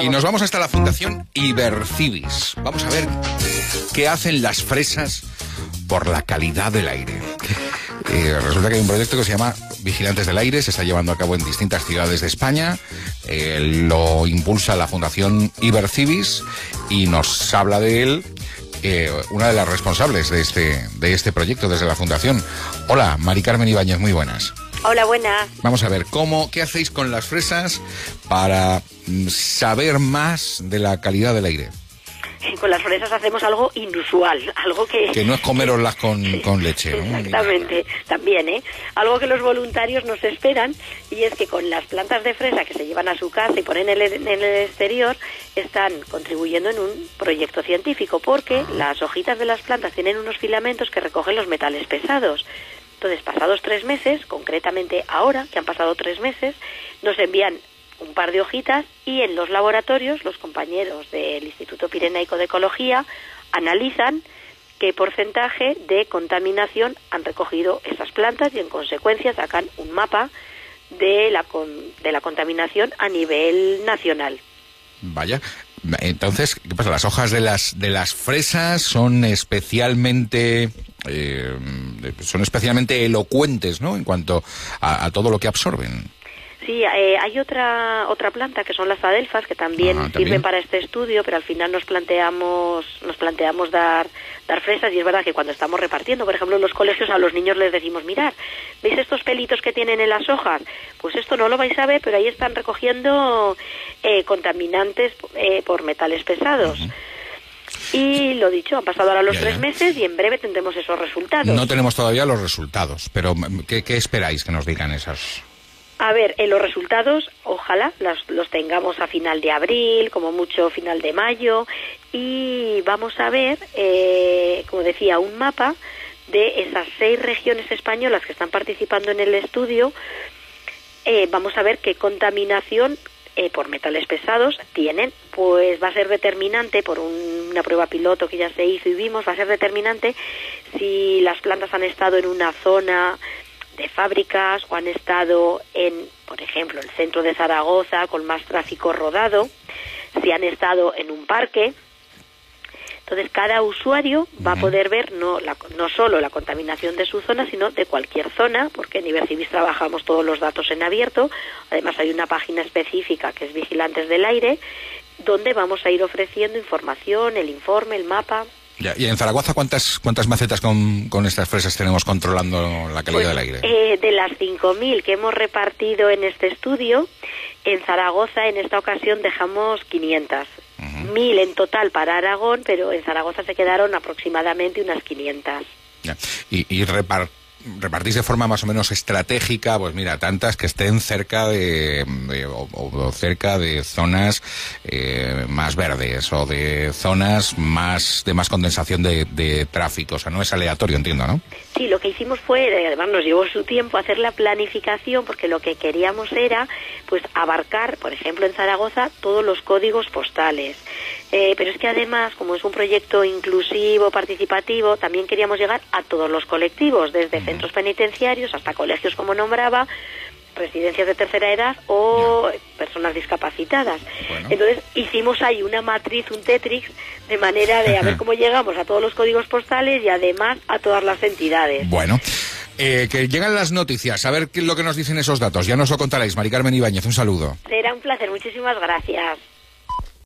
Y nos vamos hasta la Fundación Ibercibis. Vamos a ver qué hacen las fresas por la calidad del aire. Eh, resulta que hay un proyecto que se llama Vigilantes del Aire, se está llevando a cabo en distintas ciudades de España. Eh, lo impulsa la Fundación Ibercibis y nos habla de él eh, una de las responsables de este, de este proyecto desde la Fundación. Hola, Mari Carmen Ibáñez, muy buenas. Hola, buenas. Vamos a ver, ¿cómo, ¿qué hacéis con las fresas para mm, saber más de la calidad del aire? con las fresas hacemos algo inusual, algo que... Que no es comeroslas con, con leche, ¿no? Exactamente, también, ¿eh? Algo que los voluntarios nos esperan y es que con las plantas de fresa que se llevan a su casa y ponen en el, en el exterior, están contribuyendo en un proyecto científico porque ah. las hojitas de las plantas tienen unos filamentos que recogen los metales pesados. Entonces, pasados tres meses, concretamente ahora, que han pasado tres meses, nos envían un par de hojitas y en los laboratorios los compañeros del Instituto Pirenaico de Ecología analizan qué porcentaje de contaminación han recogido esas plantas y en consecuencia sacan un mapa de la, de la contaminación a nivel nacional. Vaya, entonces, ¿qué pasa? Las hojas de las de las fresas son especialmente eh, son especialmente elocuentes, ¿no? En cuanto a todo lo que absorben. Sí, eh, hay otra otra planta que son las adelfas que también, sirven para este estudio, pero al final nos planteamos nos planteamos dar dar fresas y es verdad que cuando estamos repartiendo, por ejemplo, en los colegios a los niños les decimos, mirar, ¿veis estos pelitos que tienen en las hojas? Pues esto no lo vais a ver, pero ahí están recogiendo eh, contaminantes eh, por metales pesados. Y lo dicho, han pasado ahora los tres meses y en breve tendremos esos resultados. No tenemos todavía los resultados, pero ¿qué, qué esperáis que nos digan esas? A ver, en los resultados, ojalá los, tengamos a final de abril, como mucho final de mayo, y vamos a ver, eh, como decía, un mapa de esas seis regiones españolas que están participando en el estudio. Eh, vamos a ver qué contaminación eh, por metales pesados tienen, pues va a ser determinante por una prueba piloto que ya se hizo y vimos, va a ser determinante si las plantas han estado en una zona de fábricas o han estado en, por ejemplo, el centro de Zaragoza con más tráfico rodado, si han estado en un parque. Entonces, cada usuario va a poder ver no, no solo la contaminación de su zona, sino de cualquier zona, porque en Ibercivis trabajamos todos los datos en abierto. Además, hay una página específica que es Vigilantes del Aire, donde vamos a ir ofreciendo información, el informe, el mapa. ¿Y en Zaragoza cuántas cuántas macetas con, con estas fresas tenemos controlando la calidad del aire? Eh, de las 5.000 que hemos repartido en este estudio, en Zaragoza en esta ocasión dejamos 500. Mil en total para Aragón, pero en Zaragoza se quedaron aproximadamente unas 500. Y, y repart repartís de forma más o menos estratégica, pues mira, tantas que estén cerca de, o, cerca de zonas eh, más verdes o de zonas más de más condensación de, de, tráfico, o sea, no es aleatorio, entiendo, ¿no? Sí, lo que hicimos fue, eh, además nos llevó su tiempo hacer la planificación, porque lo que queríamos era, pues, abarcar, por ejemplo, en Zaragoza, todos los códigos postales. Eh, pero es que además, como es un proyecto inclusivo, participativo, también queríamos llegar a todos los colectivos, desde centros penitenciarios hasta colegios, como nombraba, residencias de tercera edad o personas discapacitadas. Entonces hicimos ahí una matriz, un Tetrix, de manera de a ver cómo llegamos a todos los códigos postales y además a todas las entidades. Bueno. Eh, que llegan las noticias, a ver qué es lo que nos dicen esos datos. Ya nos lo contaréis. Mari Carmen Ibáñez, un saludo. Será un placer, muchísimas gracias.